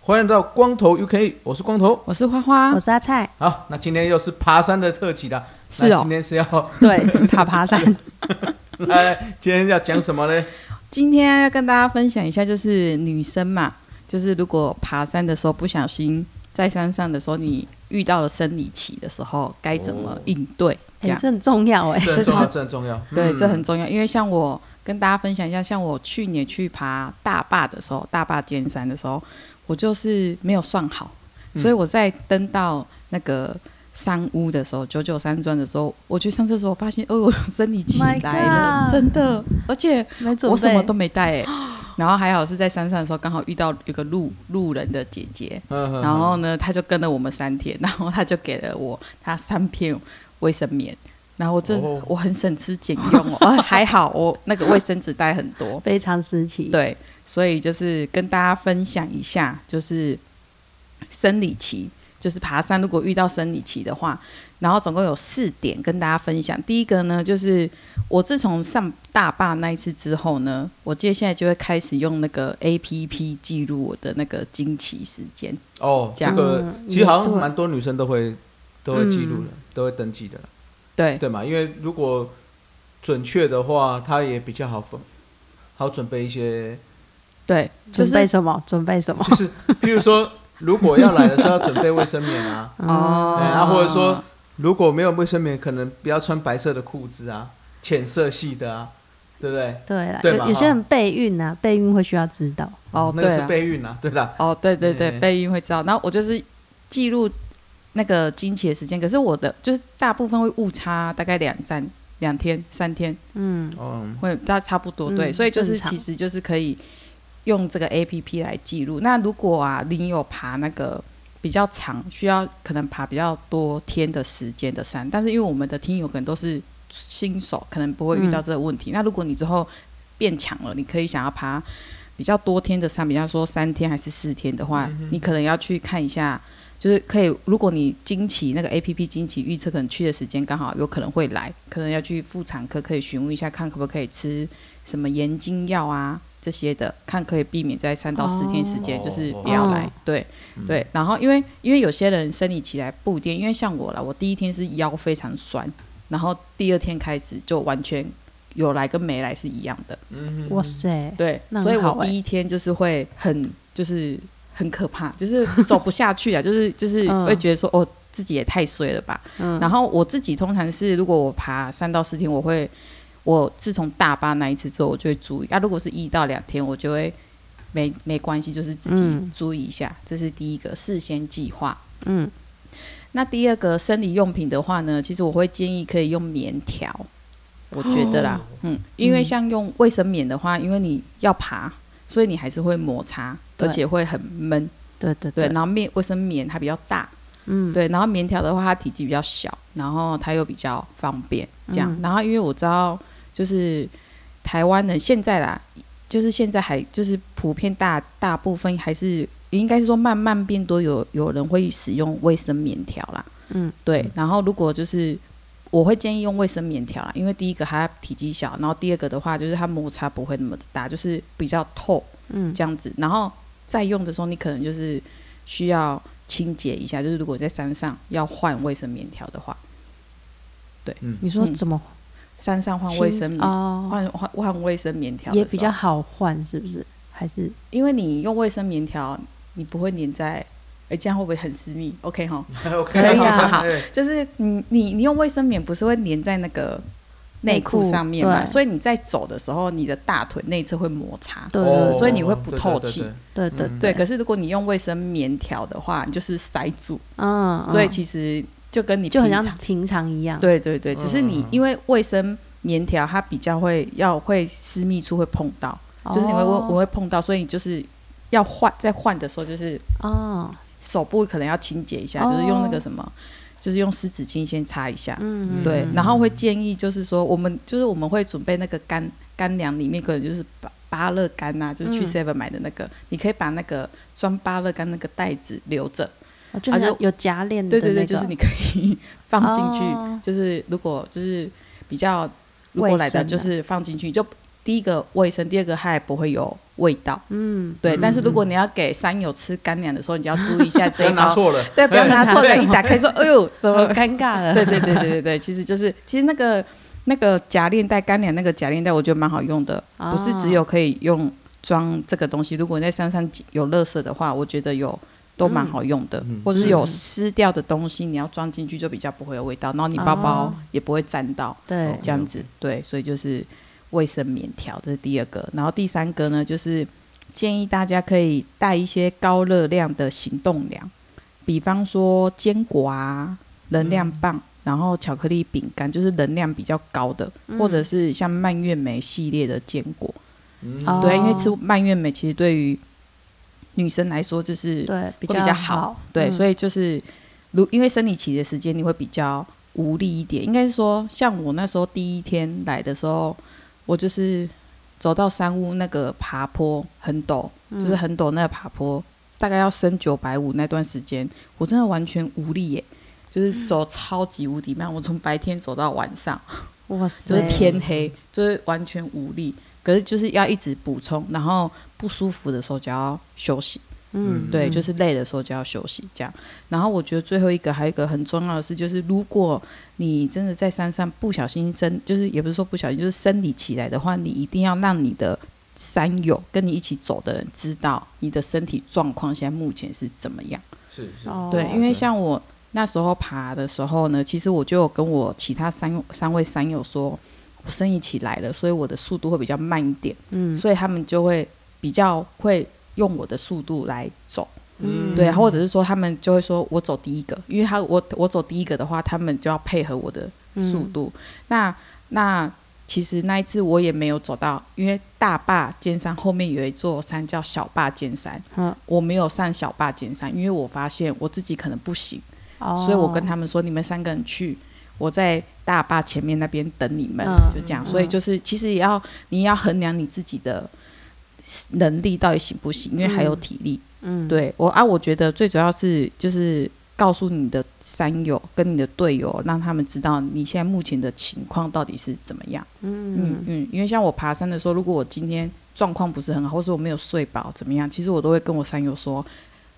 欢迎来到光头 UK，我是光头，我是花花，我是阿菜。好，那今天又是爬山的特辑了。是哦，今天是要对是爬爬山。来，今天要讲什么呢？今天要跟大家分享一下，就是女生嘛，就是如果爬山的时候不小心在山上的时候，你遇到了生理期的时候，该怎么应对？哦、这，这很重要哎，这很重要，这很重要。对，这很重要，因为像我跟大家分享一下，像我去年去爬大坝的时候，大坝尖山的时候。我就是没有算好，所以我在登到那个山屋的时候，九九山庄的时候，我去上厕所，发现哦，我生理期来了，真的，而且我什么都没带哎，然后还好是在山上的时候，刚好遇到一个路路人的姐姐，然后呢，她就跟了我们三天，然后她就给了我她三片卫生棉，然后我这我很省吃俭用哦，还好我那个卫生纸带很多，非常时期，对。所以就是跟大家分享一下，就是生理期，就是爬山如果遇到生理期的话，然后总共有四点跟大家分享。第一个呢，就是我自从上大坝那一次之后呢，我接下来就会开始用那个 APP 记录我的那个经期时间。哦，这个其实好像蛮多女生都会都会记录的，嗯、都会登记的。对对嘛，因为如果准确的话，它也比较好分，好准备一些。对，准备什么？准备什么？就是，譬如说，如果要来的时候要准备卫生棉啊，哦，然后或者说如果没有卫生棉，可能不要穿白色的裤子啊，浅色系的啊，对不对？对啦，有有些人备孕啊，备孕会需要知道。哦，那个是备孕啊，对啦，哦，对对对，备孕会知道。然后我就是记录那个经期的时间，可是我的就是大部分会误差大概两三两天三天，嗯，会大差不多，对，所以就是其实就是可以。用这个 A P P 来记录。那如果啊，你有爬那个比较长，需要可能爬比较多天的时间的山，但是因为我们的听友可能都是新手，可能不会遇到这个问题。嗯、那如果你之后变强了，你可以想要爬比较多天的山，比方说三天还是四天的话，嗯、你可能要去看一下，就是可以。如果你经期那个 A P P 经期预测可能去的时间刚好有可能会来，可能要去妇产科可以询问一下，看可不可以吃什么延经药啊。这些的看可以避免在三到四天时间，就是不要来，对对。然后因为因为有些人生理起来不一定，因为像我了，我第一天是腰非常酸，然后第二天开始就完全有来跟没来是一样的。哇塞，对，所以我第一天就是会很就是很可怕，就是走不下去啊，就是就是会觉得说哦自己也太衰了吧。然后我自己通常是如果我爬三到四天，我会。我自从大巴那一次之后，我就会注意啊。如果是一到两天，我就会没没关系，就是自己注意一下。嗯、这是第一个，事先计划。嗯。那第二个生理用品的话呢，其实我会建议可以用棉条，我觉得啦，哦、嗯，因为像用卫生棉的话，因为你要爬，所以你还是会摩擦，而且会很闷。对对对。然后面卫生棉它比较大，嗯，对。然后棉条的话，它体积比较小，然后它又比较方便，这样。嗯、然后因为我知道。就是台湾的现在啦，就是现在还就是普遍大大部分还是应该是说慢慢变多有有人会使用卫生棉条啦，嗯，对。然后如果就是我会建议用卫生棉条啦，因为第一个它体积小，然后第二个的话就是它摩擦不会那么的大，就是比较透，嗯，这样子。然后再用的时候，你可能就是需要清洁一下，就是如果在山上要换卫生棉条的话，对，嗯，你说怎么？山上换卫生棉，换换换卫生棉条也比较好换，是不是？还是？因为你用卫生棉条，你不会粘在，哎，这样会不会很私密？OK 哈，OK，可以啊，好，就是你你你用卫生棉不是会粘在那个内裤上面嘛？所以你在走的时候，你的大腿内侧会摩擦，对，所以你会不透气，对对对。可是如果你用卫生棉条的话，你就是塞住，嗯，所以其实。就跟你就很像平常一样，对对对，只是你因为卫生棉条它比较会要会私密处会碰到，就是你会我会碰到，所以你就是要换在换的时候就是哦，手部可能要清洁一下，就是用那个什么，就就是用湿纸巾先擦一下，嗯，对，然后会建议就是说，我们就是我们会准备那个干干粮，里面可能就是芭芭乐干呐，就是去 seven 买的那个，你可以把那个装芭乐干那个袋子留着，啊，就有夹链的，对对对，就是你可以放进去，就是如果就是比较如果来的就是放进去就。第一个卫生，第二个它也不会有味道。嗯，对。嗯、但是如果你要给山友吃干粮的时候，你就要注意一下这一包。拿错了。对，不要拿错了，一打开说：“哎呦，怎么尴尬了？”对对对对对对，其实就是其实那个那个夹链袋干粮那个夹链袋，我觉得蛮好用的，哦、不是只有可以用装这个东西。如果你在山上有垃圾的话，我觉得有都蛮好用的，嗯、或者是有湿掉的东西，你要装进去就比较不会有味道，然后你包包也不会沾到。对、哦，这样子对，所以就是。卫生棉条，这是第二个，然后第三个呢，就是建议大家可以带一些高热量的行动粮，比方说坚果啊、能量棒，嗯、然后巧克力饼干，就是能量比较高的，嗯、或者是像蔓越莓系列的坚果。嗯、对，因为吃蔓越莓其实对于女生来说就是对比较好，对，所以就是如因为生理期的时间你会比较无力一点，应该是说像我那时候第一天来的时候。我就是走到山屋那个爬坡很陡，嗯、就是很陡那个爬坡，大概要升九百五那段时间，我真的完全无力耶，就是走超级无敌慢，我从白天走到晚上，哇塞，就是天黑，就是完全无力，可是就是要一直补充，然后不舒服的时候就要休息。嗯，对，就是累的时候就要休息，这样。然后我觉得最后一个还有一个很重要的事，就是如果你真的在山上不小心生，就是也不是说不小心，就是生理起来的话，你一定要让你的山友跟你一起走的人知道你的身体状况现在目前是怎么样。是是，对，因为像我那时候爬的时候呢，其实我就有跟我其他三三位山友说，我生意起来了，所以我的速度会比较慢一点。嗯，所以他们就会比较会。用我的速度来走，嗯，对，或者是说他们就会说我走第一个，因为他我我走第一个的话，他们就要配合我的速度。嗯、那那其实那一次我也没有走到，因为大坝尖山后面有一座山叫小坝尖山，嗯，我没有上小坝尖山，因为我发现我自己可能不行，哦、所以我跟他们说，你们三个人去，我在大坝前面那边等你们，嗯、就这样。所以就是其实也要你要衡量你自己的。能力到底行不行？因为还有体力。嗯，嗯对我啊，我觉得最主要是就是告诉你的山友跟你的队友，让他们知道你现在目前的情况到底是怎么样。嗯嗯嗯，因为像我爬山的时候，如果我今天状况不是很好，或是我没有睡饱怎么样，其实我都会跟我山友说，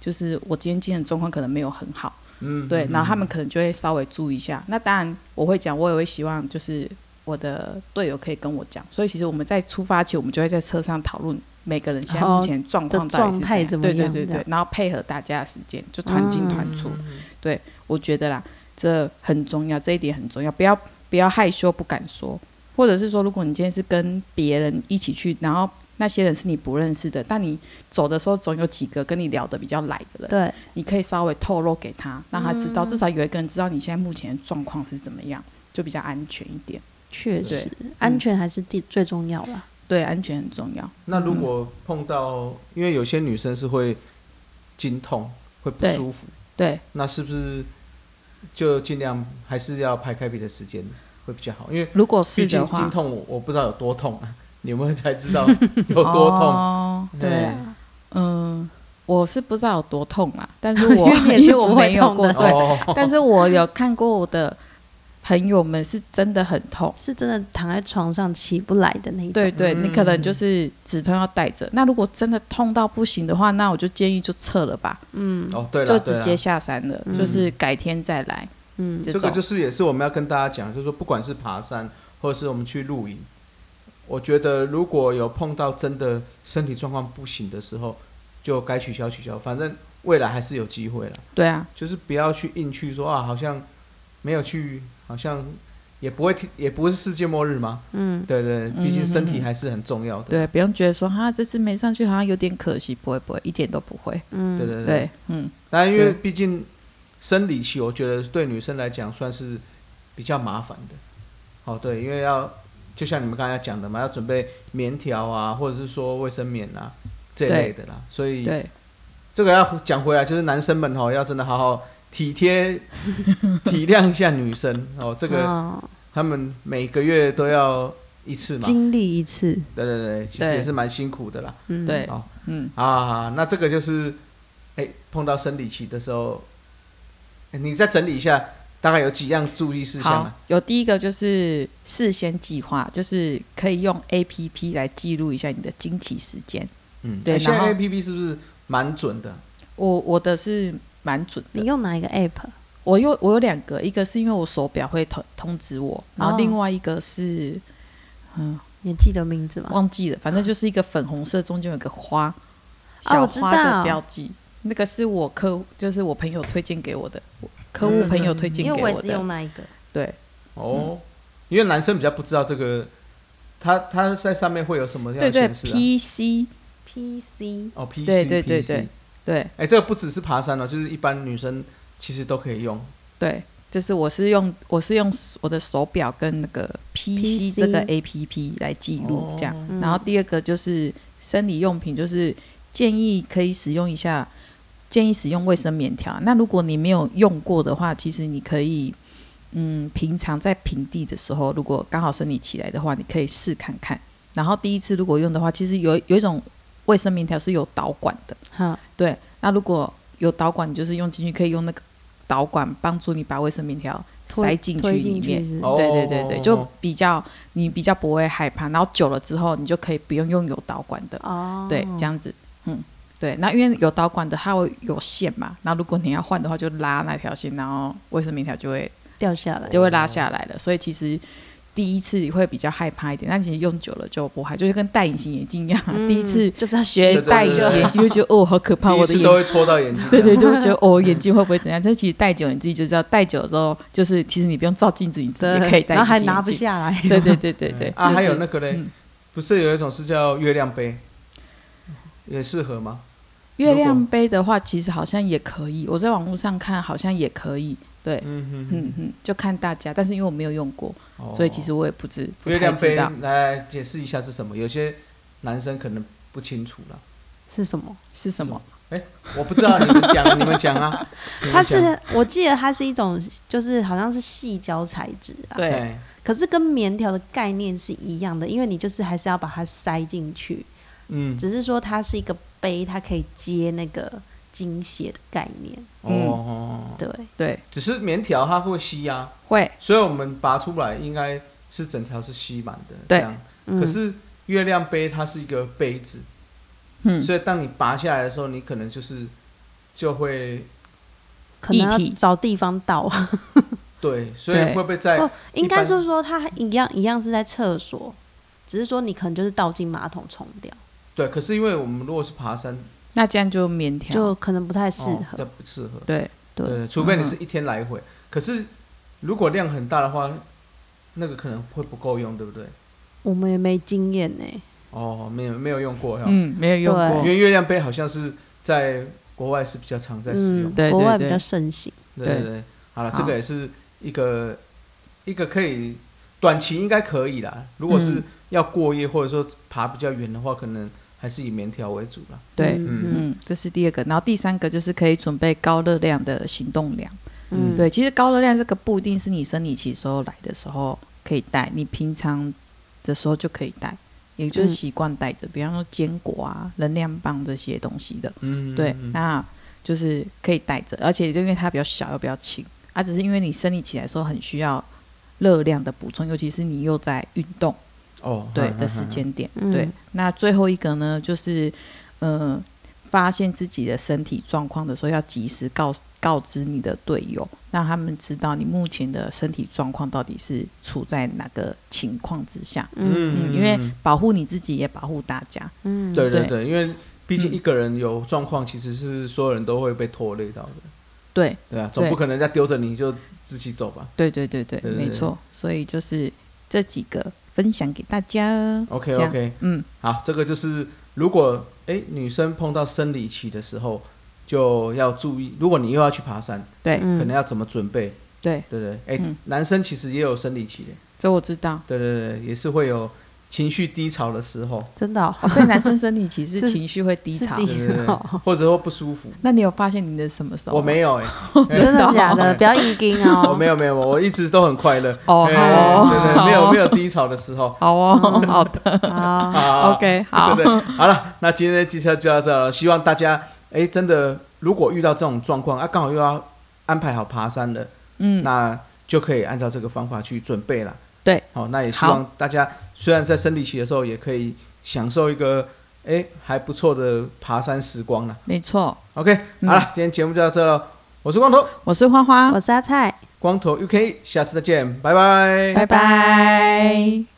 就是我今天精神状况可能没有很好。嗯，对，然后他们可能就会稍微注意一下。那当然我会讲，我也会希望就是我的队友可以跟我讲。所以其实我们在出发前，我们就会在车上讨论。每个人现在目前状况状态怎么样？对对对对，然后配合大家的时间，就团进团出。嗯、对，我觉得啦，这很重要，这一点很重要。不要不要害羞，不敢说，或者是说，如果你今天是跟别人一起去，然后那些人是你不认识的，但你走的时候总有几个跟你聊得比较来的人，对，你可以稍微透露给他，让他知道，嗯、至少有一个人知道你现在目前状况是怎么样，就比较安全一点。确实，安全还是第最重要了。对，安全很重要。那如果碰到，嗯、因为有些女生是会经痛，会不舒服，对，对那是不是就尽量还是要排开别的时间会比较好？因为如果是的话，经痛我我不知道有多痛啊，你们才知道有多痛。哦、对，对嗯，我是不知道有多痛啊，但是我也是我没有过，对，哦、但是我有看过我的。朋友们是真的很痛，是真的躺在床上起不来的那种。对对，你可能就是止痛要带着。那如果真的痛到不行的话，那我就建议就撤了吧。嗯，哦对了，就直接下山了，就是改天再来。嗯，这个就是也是我们要跟大家讲，就是说不管是爬山或者是我们去露营，我觉得如果有碰到真的身体状况不行的时候，就该取消取消，反正未来还是有机会了。对啊，就是不要去硬去说啊，好像没有去。好像也不会，也不是世界末日嘛。嗯，对对，毕竟身体还是很重要的。对，不用觉得说哈，这次没上去好像有点可惜，不会不会，一点都不会。嗯，对对对，嗯。但因为毕竟生理期，我觉得对女生来讲算是比较麻烦的。哦，对，因为要就像你们刚才讲的嘛，要准备棉条啊，或者是说卫生棉啊这类的啦，所以对。这个要讲回来，就是男生们哦，要真的好好。体贴 体谅一下女生哦，这个、哦、他们每个月都要一次嘛，经历一次，对对对，其实也是蛮辛苦的啦。嗯，对，哦，嗯。啊，那这个就是，哎，碰到生理期的时候，你再整理一下，大概有几样注意事项？有第一个就是事先计划，就是可以用 APP 来记录一下你的经期时间。嗯，对，现在 APP 是不是蛮准的？我我的是。蛮准的。你用哪一个 app？我有我有两个，一个是因为我手表会通通知我，然后另外一个是，哦、嗯，你记得名字吗？忘记了，反正就是一个粉红色，中间有个花，小花的标记。哦、那个是我客户，就是我朋友推荐给我的，客户朋友推荐给我的。因为我是用那一个。对。哦，因为男生比较不知道这个，他他在上面会有什么样的显示、啊、对对，PC PC 哦，PC 对对对对。对，哎，这个不只是爬山哦，就是一般女生其实都可以用。对，就是我是用我是用我的手表跟那个 PC 这个 APP 来记录这样。哦、然后第二个就是生理用品，就是建议可以使用一下，建议使用卫生棉条。那如果你没有用过的话，其实你可以，嗯，平常在平地的时候，如果刚好生理起来的话，你可以试看看。然后第一次如果用的话，其实有有一种。卫生棉条是有导管的，哈对。那如果有导管，你就是用进去，可以用那个导管帮助你把卫生棉条塞进去里面。对对对对，就比较你比较不会害怕。然后久了之后，你就可以不用用有导管的。哦，对，这样子，嗯，对。那因为有导管的，它会有线嘛。那如果你要换的话，就拉那条线，然后卫生棉条就会掉下来，就会拉下来了。所以其实。第一次会比较害怕一点，但其实用久了就不害，就是跟戴隐形眼镜一样。嗯、第一次就是要学戴隐形眼镜，就觉得哦好可怕，我的眼都会戳到眼睛。对对，就会觉得哦眼睛会不会怎样？但其实戴久你自己就知道，戴久了之后就是其实你不用照镜子，你自己可以戴。然后还拿不下来。对对对对对。啊，还有那个嘞，不是有一种是叫月亮杯，也适合吗？月亮杯的话，其实好像也可以。我在网络上看，好像也可以。对，嗯哼嗯嗯，就看大家，但是因为我没有用过，哦、所以其实我也不知。月亮杯，来解释一下是什么？有些男生可能不清楚了，是什么？是什么？哎，我不知道，你们讲，你们讲啊。它是，我记得它是一种，就是好像是细胶材质啊。对。可是跟棉条的概念是一样的，因为你就是还是要把它塞进去。嗯。只是说它是一个杯，它可以接那个。精血的概念，哦，对对，只是棉条它会吸呀，会，所以我们拔出来应该是整条是吸满的，对。可是月亮杯它是一个杯子，嗯，所以当你拔下来的时候，你可能就是就会可能要找地方倒，对，所以会不会在？应该是说它一样一样是在厕所，只是说你可能就是倒进马桶冲掉。对，可是因为我们如果是爬山。那这样就棉条就可能不太适合，这不适合。对对，除非你是一天来回。可是如果量很大的话，那个可能会不够用，对不对？我们也没经验呢。哦，没有没有用过，嗯，没有用过。因为月亮杯好像是在国外是比较常在使用，对国外比较盛行。对对对，好了，这个也是一个一个可以短期应该可以啦。如果是要过夜或者说爬比较远的话，可能。还是以棉条为主了。对，嗯嗯，这是第二个。然后第三个就是可以准备高热量的行动粮。嗯，对，其实高热量这个不一定是你生理期时候来的时候可以带，你平常的时候就可以带，也就是习惯带着。比方说坚果啊、能量棒这些东西的。嗯，对，那就是可以带着，而且就因为它比较小又比较轻，啊，只是因为你生理期来的时候很需要热量的补充，尤其是你又在运动。哦，对的时间点，对。嗯、那最后一个呢，就是，呃，发现自己的身体状况的时候，要及时告告知你的队友，让他们知道你目前的身体状况到底是处在哪个情况之下。嗯，嗯，因为保护你自己也保护大家。嗯，对对对，因为毕竟一个人有状况，其实是所有人都会被拖累到的。对对啊，总不可能再丢着你就自己走吧？对，对对对没错。所以就是这几个。分享给大家。OK OK，嗯，好，这个就是如果哎女生碰到生理期的时候，就要注意。如果你又要去爬山，对，可能要怎么准备？对对对，哎，男生其实也有生理期的，这我知道。对对对，也是会有情绪低潮的时候，真的、哦哦，所以男生生理期是情绪会低潮，低潮 或者说不舒服。那你有发现你的什么时候？我没有哎、欸，真的假的？不要硬盯哦。我没有没有，我一直都很快乐。哦，欸、好哦，对对，对，没有没有低潮的时候。好哦，好的，好，好，OK，好，对，对，好了，那今天的介绍就到这了。希望大家哎、欸，真的如果遇到这种状况啊，刚好又要安排好爬山的，嗯，那就可以按照这个方法去准备了。对，好，那也希望大家虽然在生理期的时候，也可以享受一个哎、欸、还不错的爬山时光了。没错，OK，、嗯、好了，今天节目就到这了。我是光头，我是花花，我是阿菜，光头 UK，下次再见，拜拜，拜拜。